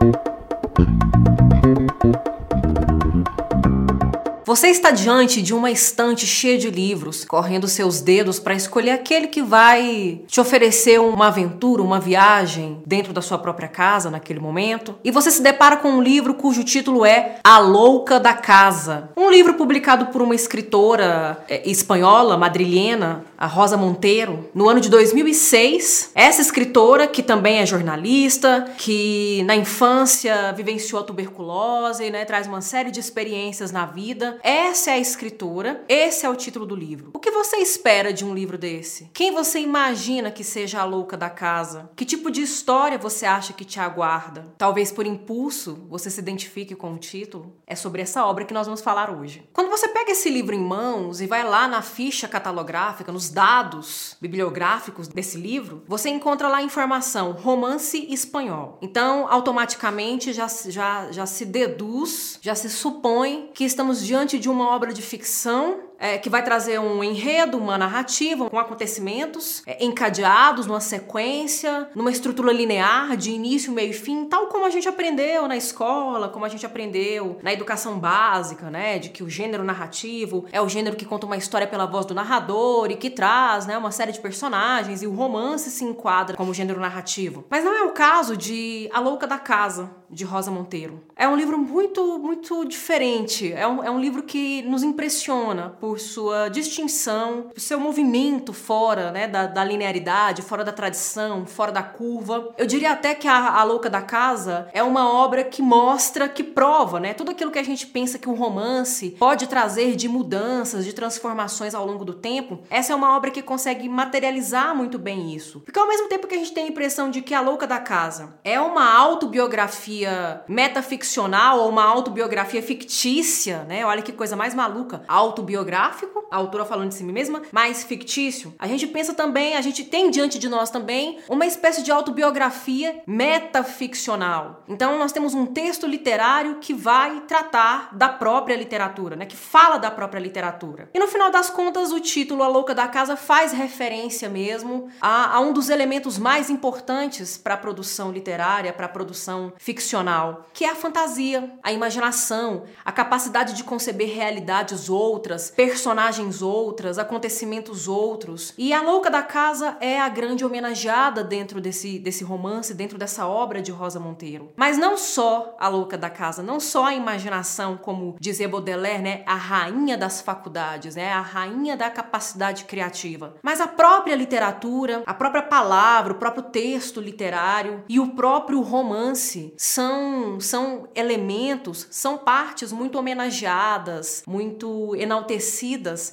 thank you Você está diante de uma estante cheia de livros, correndo seus dedos para escolher aquele que vai te oferecer uma aventura, uma viagem dentro da sua própria casa naquele momento. E você se depara com um livro cujo título é A Louca da Casa. Um livro publicado por uma escritora é, espanhola, madrilhena, a Rosa Monteiro, no ano de 2006. Essa escritora, que também é jornalista, que na infância vivenciou a tuberculose, né, traz uma série de experiências na vida essa é a escritora, esse é o título do livro. O que você espera de um livro desse? Quem você imagina que seja a louca da casa? Que tipo de história você acha que te aguarda? Talvez por impulso você se identifique com o título. É sobre essa obra que nós vamos falar hoje. Quando você pega esse livro em mãos e vai lá na ficha catalográfica, nos dados bibliográficos desse livro, você encontra lá a informação romance espanhol. Então, automaticamente já, já, já se deduz, já se supõe que estamos diante diante de uma obra de ficção é, que vai trazer um enredo, uma narrativa, com acontecimentos é, encadeados numa sequência, numa estrutura linear de início, meio e fim, tal como a gente aprendeu na escola, como a gente aprendeu na educação básica, né? De que o gênero narrativo é o gênero que conta uma história pela voz do narrador e que traz, né, uma série de personagens e o romance se enquadra como gênero narrativo. Mas não é o caso de A Louca da Casa, de Rosa Monteiro. É um livro muito, muito diferente. É um, é um livro que nos impressiona por por sua distinção, por seu movimento fora né, da, da, linearidade, fora da tradição, fora da curva. Eu diria até que a, a Louca da Casa é uma obra que mostra, que prova, né? Tudo aquilo que a gente pensa que um romance pode trazer de mudanças, de transformações ao longo do tempo, essa é uma obra que consegue materializar muito bem isso. Porque ao mesmo tempo que a gente tem a impressão de que A Louca da Casa é uma autobiografia metaficcional ou uma autobiografia fictícia, né? Olha que coisa mais maluca, autobiográfica biográfico, a autora falando de si mesma, mais fictício. A gente pensa também, a gente tem diante de nós também uma espécie de autobiografia metaficcional. Então nós temos um texto literário que vai tratar da própria literatura, né, que fala da própria literatura. E no final das contas, o título A Louca da Casa faz referência mesmo a, a um dos elementos mais importantes para a produção literária, para a produção ficcional, que é a fantasia, a imaginação, a capacidade de conceber realidades outras, personagens outras, acontecimentos outros. E a Louca da Casa é a grande homenageada dentro desse, desse romance, dentro dessa obra de Rosa Monteiro. Mas não só a Louca da Casa, não só a imaginação, como dizia Baudelaire, né, a rainha das faculdades, né, a rainha da capacidade criativa, mas a própria literatura, a própria palavra, o próprio texto literário e o próprio romance são, são elementos, são partes muito homenageadas, muito enaltecidas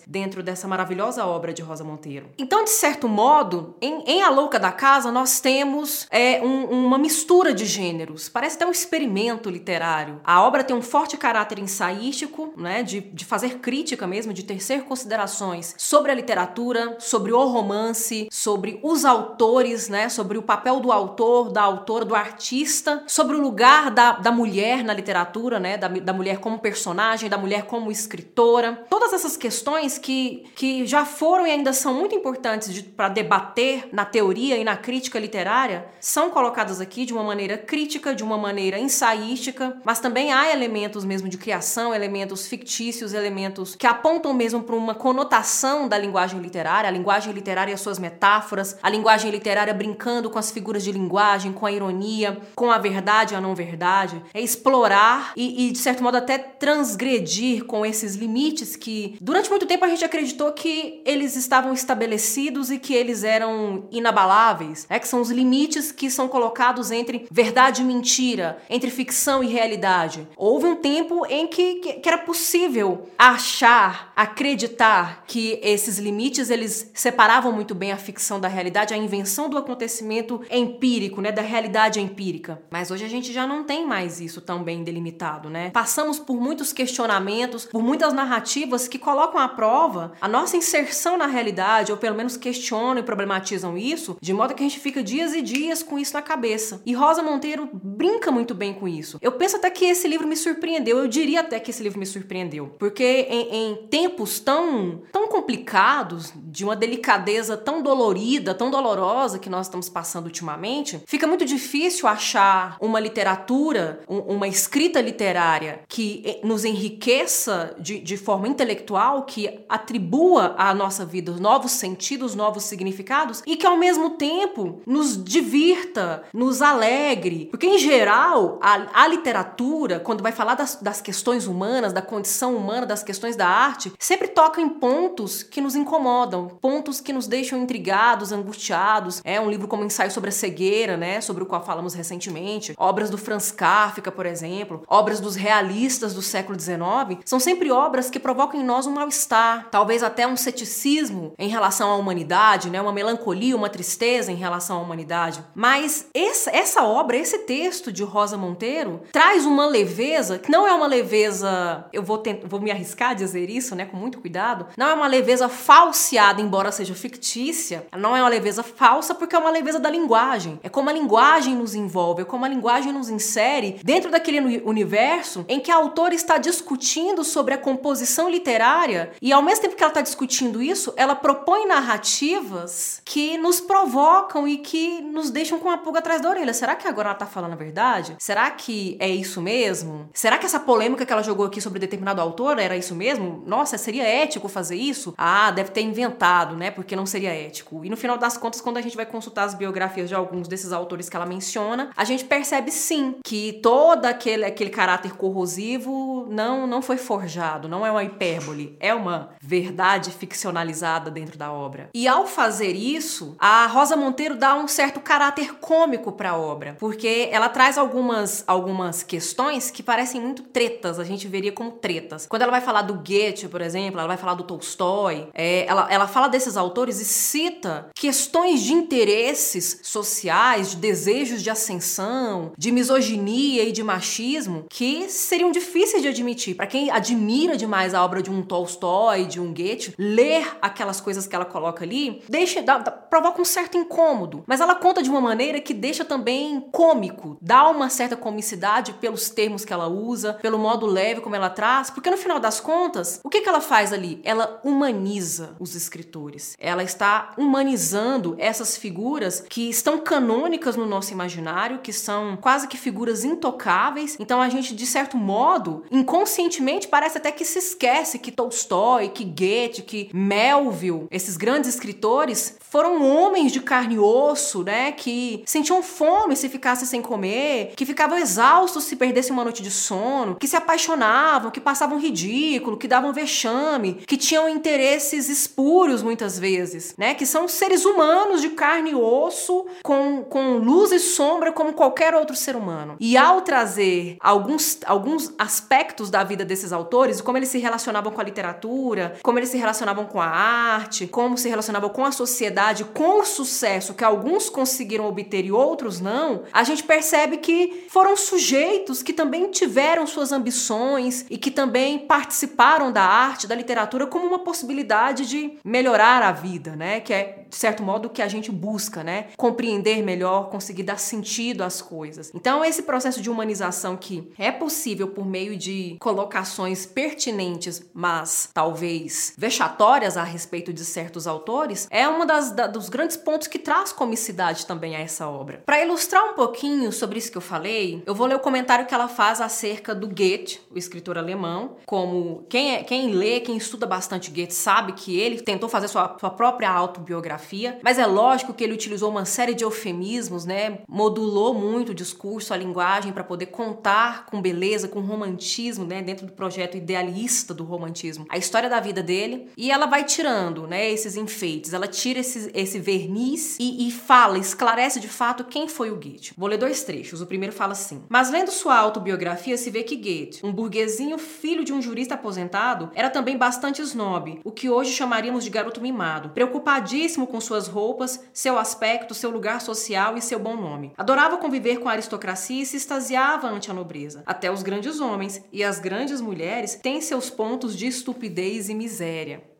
dentro dessa maravilhosa obra de Rosa Monteiro. Então, de certo modo, em, em A Louca da Casa, nós temos é, um, uma mistura de gêneros. Parece até um experimento literário. A obra tem um forte caráter ensaístico, né, de, de fazer crítica mesmo, de tecer considerações sobre a literatura, sobre o romance, sobre os autores, né, sobre o papel do autor, da autora, do artista, sobre o lugar da, da mulher na literatura, né, da, da mulher como personagem, da mulher como escritora. Todas essas questões que, que já foram e ainda são muito importantes para debater na teoria e na crítica literária são colocadas aqui de uma maneira crítica, de uma maneira ensaística, mas também há elementos mesmo de criação, elementos fictícios, elementos que apontam mesmo para uma conotação da linguagem literária, a linguagem literária e as suas metáforas, a linguagem literária brincando com as figuras de linguagem, com a ironia, com a verdade e a não verdade, é explorar e, e de certo modo até transgredir com esses limites que durante muito tempo a gente acreditou que eles estavam estabelecidos e que eles eram inabaláveis, é que são os limites que são colocados entre verdade e mentira, entre ficção e realidade. Houve um tempo em que, que era possível achar, acreditar que esses limites eles separavam muito bem a ficção da realidade, a invenção do acontecimento empírico, né, da realidade empírica. Mas hoje a gente já não tem mais isso tão bem delimitado, né? Passamos por muitos questionamentos, por muitas narrativas que colocam à prova a nossa inserção na realidade, ou pelo menos questionam e problematizam isso, de modo que a gente fica dias e dias com isso na cabeça. E Rosa Monteiro brinca muito bem com isso. Eu penso até que esse livro me surpreendeu, eu diria até que esse livro me surpreendeu, porque em, em tempos tão, tão complicados, de uma delicadeza tão dolorida, tão dolorosa que nós estamos passando ultimamente, fica muito difícil achar uma literatura, um, uma escrita literária que eh, nos enriqueça de, de forma intelectual, que atribua à nossa vida novos sentidos, novos significados e que ao mesmo tempo nos divirta, nos alegre. Porque em geral, a, a literatura, quando vai falar das, das questões humanas, da condição humana, das questões da arte, sempre toca em pontos que nos incomodam, pontos que nos deixam intrigados, angustiados. É um livro como Ensaio sobre a Cegueira, né, sobre o qual falamos recentemente, obras do Franz Kafka, por exemplo, obras dos realistas do século XIX, são sempre obras que provocam em nós um mal-estar, talvez até um ceticismo em relação à humanidade, né, uma melancolia, uma tristeza em relação à humanidade. Mas essa, essa obra, esse texto de Rosa Monteiro, traz uma leveza que não é uma leveza, eu vou, vou me arriscar a dizer isso, né, com muito cuidado, não é uma leveza falseada, embora seja fictícia, não é uma leveza falsa porque é uma leveza da linguagem. É como a linguagem nos envolve, é como a linguagem nos insere dentro daquele universo em que a autora está discutindo sobre a composição literária e ao mesmo tempo que ela está discutindo isso, ela propõe narrativas que nos provocam e que nos deixam com a pulga atrás da orelha. Será que agora ela está falando a verdade? Será que é isso mesmo? Será que essa polêmica que ela jogou aqui sobre determinado autor era isso mesmo? Nossa, seria ético fazer isso? Ah, deve ter inventado, né? Porque não seria ético. E no final das contas, quando a gente vai consultar as biografias de alguns desses autores que ela menciona, a gente percebe sim que todo aquele, aquele caráter corrosivo não, não foi forjado, não é uma hipérbole, é uma verdade ficcionalizada dentro da obra. E ao fazer isso, a Rosa Monteiro dá um certo caráter cômico para a obra, porque ela traz algumas, algumas questões que parecem muito tretas, a gente veria como tretas. Quando ela vai falar do Goethe, por exemplo, ela vai falar do Tolstói, é, ela, ela fala desses autores e cita questões de interesses sociais, de desejos de ascensão, de misoginia e de machismo que seriam difíceis de admitir. Para quem admira demais a obra de um Tolstói, de um Goethe, ler aquelas coisas que ela coloca ali deixa, dá, dá, provoca um certo incômodo. Mas ela conta de uma maneira que deixa também cômico, dá uma certa comicidade pelos termos que ela usa, pelo modo leve como ela traz, porque no final das contas, o que, que ela faz ali? Ela humaniza os escritores. Ela está humanizando essas figuras que estão canônicas no nosso imaginário, que são quase que figuras intocáveis. Então a gente, de certo modo, inconscientemente parece até que se esquece que Tolstói, que Goethe, que Melville, esses grandes escritores, foram homens de carne e osso, né? Que sentiam fome se ficassem sem comer, que ficavam exaustos se perdessem uma noite de sono, que se apaixonavam, que passavam ridículo, que davam vexame, que tinham interesses espúrios muitas vezes, né? Que são seres humanos de carne e osso, com, com luz e sombra como qualquer outro ser humano. E ao trazer alguns, alguns aspectos da vida desses autores, como eles se relacionavam com a literatura, como eles se relacionavam com a arte, como se relacionavam com a sociedade, com o sucesso que alguns conseguiram obter e outros não, a gente percebe que foram sujeitos que também tiveram suas ambições e que também participaram da arte, da literatura como uma possibilidade de melhorar a vida, né? Que é de certo modo, o que a gente busca, né? Compreender melhor, conseguir dar sentido às coisas. Então, esse processo de humanização que é possível por meio de colocações pertinentes, mas talvez vexatórias a respeito de certos autores, é das da, dos grandes pontos que traz comicidade também a essa obra. Para ilustrar um pouquinho sobre isso que eu falei, eu vou ler o comentário que ela faz acerca do Goethe, o escritor alemão, como quem é, quem lê, quem estuda bastante Goethe sabe que ele tentou fazer sua, sua própria autobiografia biografia, mas é lógico que ele utilizou uma série de eufemismos, né? Modulou muito o discurso, a linguagem para poder contar com beleza, com romantismo, né, dentro do projeto idealista do romantismo, a história da vida dele, e ela vai tirando, né, esses enfeites, ela tira esse, esse verniz e, e fala, esclarece de fato quem foi o Goethe. Vou ler dois trechos. O primeiro fala assim: Mas lendo sua autobiografia se vê que Goethe, um burguesinho filho de um jurista aposentado, era também bastante snob, o que hoje chamaríamos de garoto mimado, preocupadíssimo com suas roupas, seu aspecto, seu lugar social e seu bom nome. Adorava conviver com a aristocracia e se extasiava ante a nobreza. Até os grandes homens e as grandes mulheres têm seus pontos de estupidez e miséria.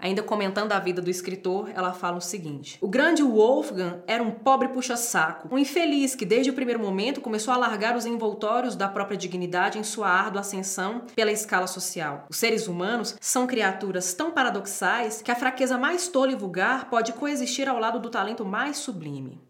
Ainda comentando a vida do escritor, ela fala o seguinte: O grande Wolfgang era um pobre puxa-saco, um infeliz que desde o primeiro momento começou a largar os envoltórios da própria dignidade em sua árdua ascensão pela escala social. Os seres humanos são criaturas tão paradoxais que a fraqueza mais tola e vulgar pode coexistir ao lado do talento mais sublime.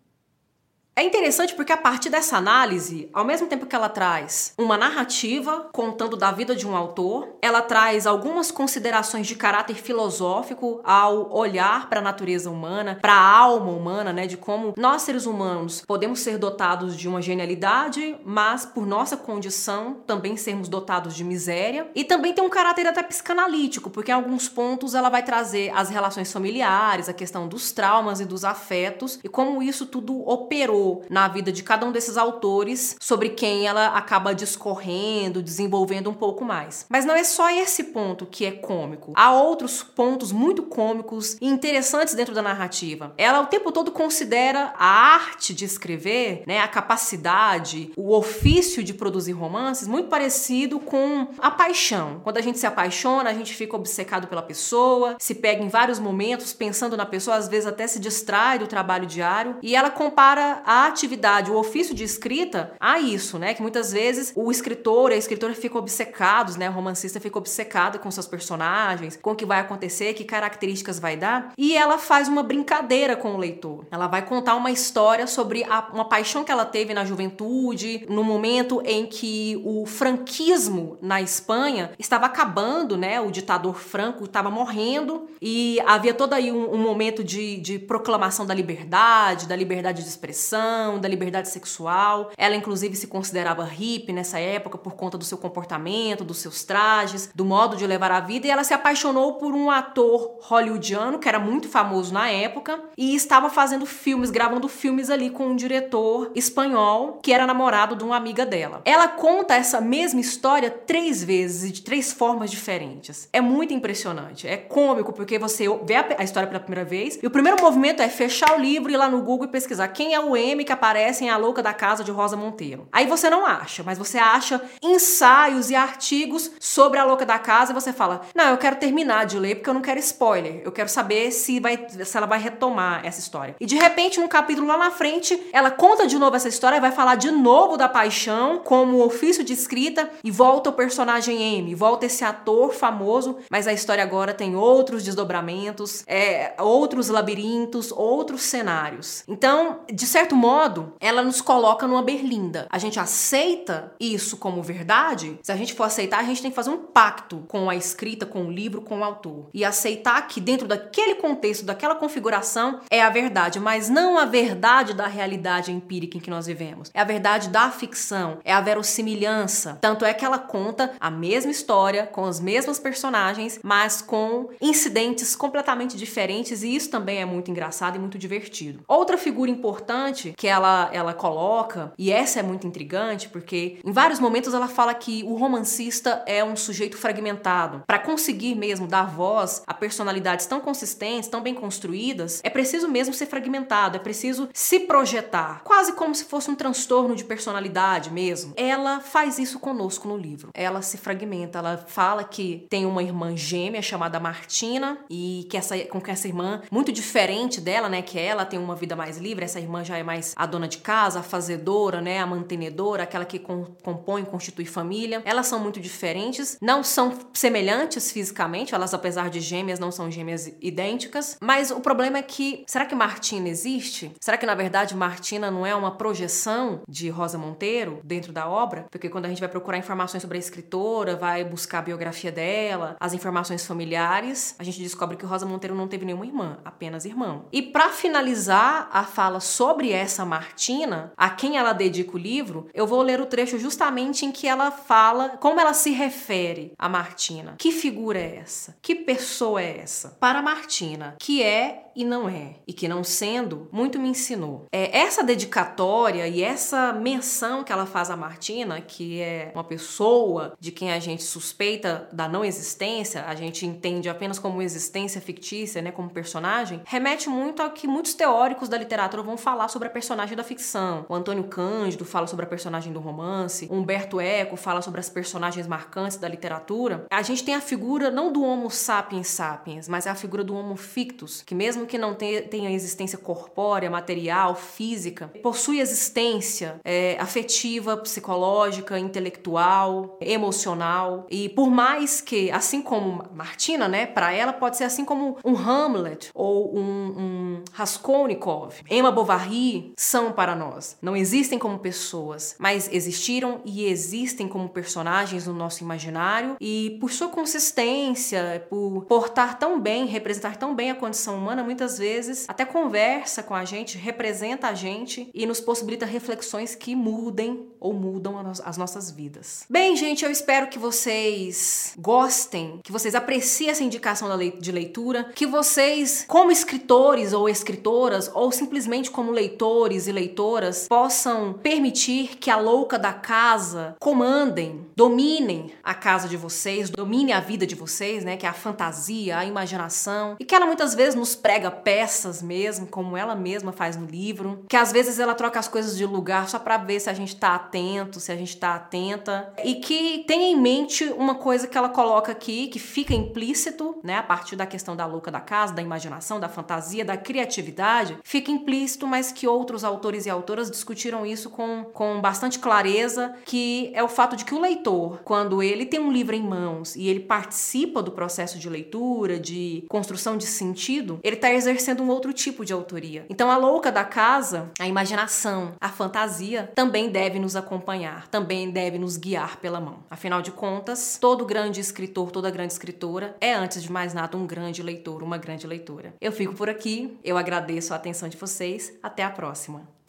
É interessante porque a partir dessa análise, ao mesmo tempo que ela traz uma narrativa contando da vida de um autor, ela traz algumas considerações de caráter filosófico ao olhar para a natureza humana, para a alma humana, né, de como nós seres humanos podemos ser dotados de uma genialidade, mas por nossa condição também sermos dotados de miséria, e também tem um caráter até psicanalítico, porque em alguns pontos ela vai trazer as relações familiares, a questão dos traumas e dos afetos e como isso tudo operou na vida de cada um desses autores sobre quem ela acaba discorrendo, desenvolvendo um pouco mais. Mas não é só esse ponto que é cômico. Há outros pontos muito cômicos e interessantes dentro da narrativa. Ela o tempo todo considera a arte de escrever, né, a capacidade, o ofício de produzir romances muito parecido com a paixão. Quando a gente se apaixona, a gente fica obcecado pela pessoa, se pega em vários momentos pensando na pessoa, às vezes até se distrai do trabalho diário. E ela compara a atividade, o ofício de escrita, a isso, né? Que muitas vezes o escritor e a escritora ficam obcecados, né? O romancista fica obcecado com seus personagens, com o que vai acontecer, que características vai dar. E ela faz uma brincadeira com o leitor. Ela vai contar uma história sobre a, uma paixão que ela teve na juventude, no momento em que o franquismo na Espanha estava acabando, né? O ditador Franco estava morrendo e havia todo aí um, um momento de, de proclamação da liberdade, da liberdade de expressão da liberdade sexual. Ela, inclusive, se considerava hippie nessa época por conta do seu comportamento, dos seus trajes, do modo de levar a vida. E ela se apaixonou por um ator hollywoodiano que era muito famoso na época e estava fazendo filmes, gravando filmes ali com um diretor espanhol que era namorado de uma amiga dela. Ela conta essa mesma história três vezes de três formas diferentes. É muito impressionante. É cômico porque você vê a história pela primeira vez e o primeiro movimento é fechar o livro, ir lá no Google e pesquisar quem é o meme que aparece em A Louca da Casa de Rosa Monteiro. Aí você não acha, mas você acha ensaios e artigos sobre A Louca da Casa e você fala: Não, eu quero terminar de ler porque eu não quero spoiler. Eu quero saber se, vai, se ela vai retomar essa história. E de repente, num capítulo lá na frente, ela conta de novo essa história e vai falar de novo da paixão como ofício de escrita e volta o personagem M, volta esse ator famoso, mas a história agora tem outros desdobramentos, é, outros labirintos, outros cenários. Então, de certo modo, ela nos coloca numa berlinda. A gente aceita isso como verdade. Se a gente for aceitar, a gente tem que fazer um pacto com a escrita, com o livro, com o autor. E aceitar que dentro daquele contexto, daquela configuração, é a verdade, mas não a verdade da realidade empírica em que nós vivemos. É a verdade da ficção, é a verossimilhança. Tanto é que ela conta a mesma história, com as mesmas personagens, mas com incidentes completamente diferentes, e isso também é muito engraçado e muito divertido. Outra figura importante que ela, ela coloca, e essa é muito intrigante, porque em vários momentos ela fala que o romancista é um sujeito fragmentado. Para conseguir mesmo dar voz a personalidades tão consistentes, tão bem construídas, é preciso mesmo ser fragmentado, é preciso se projetar, quase como se fosse um transtorno de personalidade mesmo. Ela faz isso conosco no livro. Ela se fragmenta, ela fala que tem uma irmã gêmea chamada Martina e que essa com que essa irmã muito diferente dela, né, que ela tem uma vida mais livre, essa irmã já é mais mais a dona de casa, a fazedora, né, a mantenedora, aquela que compõe, constitui família. Elas são muito diferentes, não são semelhantes fisicamente, elas apesar de gêmeas não são gêmeas idênticas, mas o problema é que será que Martina existe? Será que na verdade Martina não é uma projeção de Rosa Monteiro dentro da obra? Porque quando a gente vai procurar informações sobre a escritora, vai buscar a biografia dela, as informações familiares, a gente descobre que Rosa Monteiro não teve nenhuma irmã, apenas irmão. E para finalizar a fala sobre essa essa Martina, a quem ela dedica o livro, eu vou ler o trecho justamente em que ela fala como ela se refere a Martina. Que figura é essa? Que pessoa é essa? Para Martina, que é e não é, e que não sendo, muito me ensinou. É essa dedicatória e essa menção que ela faz a Martina, que é uma pessoa de quem a gente suspeita da não existência, a gente entende apenas como existência fictícia, né, como personagem, remete muito ao que muitos teóricos da literatura vão falar sobre a personagem da ficção. O Antônio Cândido fala sobre a personagem do romance, Humberto Eco fala sobre as personagens marcantes da literatura. A gente tem a figura não do Homo sapiens sapiens, mas é a figura do Homo fictus, que mesmo que não tenha existência corpórea, material, física, possui existência é, afetiva, psicológica, intelectual, emocional. E por mais que, assim como Martina, né, para ela pode ser assim como um Hamlet ou um, um Raskolnikov, Emma Bovary são para nós. Não existem como pessoas, mas existiram e existem como personagens no nosso imaginário e por sua consistência, por portar tão bem, representar tão bem a condição humana, muitas vezes até conversa com a gente, representa a gente e nos possibilita reflexões que mudem ou mudam as nossas vidas. Bem, gente, eu espero que vocês gostem, que vocês apreciem essa indicação de leitura, que vocês, como escritores ou escritoras, ou simplesmente como leitores e leitoras, possam permitir que a louca da casa comandem, dominem a casa de vocês, domine a vida de vocês, né? Que é a fantasia, a imaginação, e que ela muitas vezes nos prega peças mesmo, como ela mesma faz no livro, que às vezes ela troca as coisas de lugar só para ver se a gente tá atento, se a gente tá atenta, e que tenha em mente uma coisa que ela coloca aqui, que fica implícito, né, a partir da questão da louca da casa, da imaginação, da fantasia, da criatividade, fica implícito, mas que outros autores e autoras discutiram isso com, com bastante clareza, que é o fato de que o leitor, quando ele tem um livro em mãos e ele participa do processo de leitura, de construção de sentido, ele está exercendo um outro tipo de autoria. Então a louca da casa, a imaginação, a fantasia também deve nos acompanhar, também deve nos guiar pela mão. Afinal de contas, todo grande escritor, toda grande escritora é antes de mais nada um grande leitor, uma grande leitora. Eu fico por aqui, eu agradeço a atenção de vocês, até a próxima.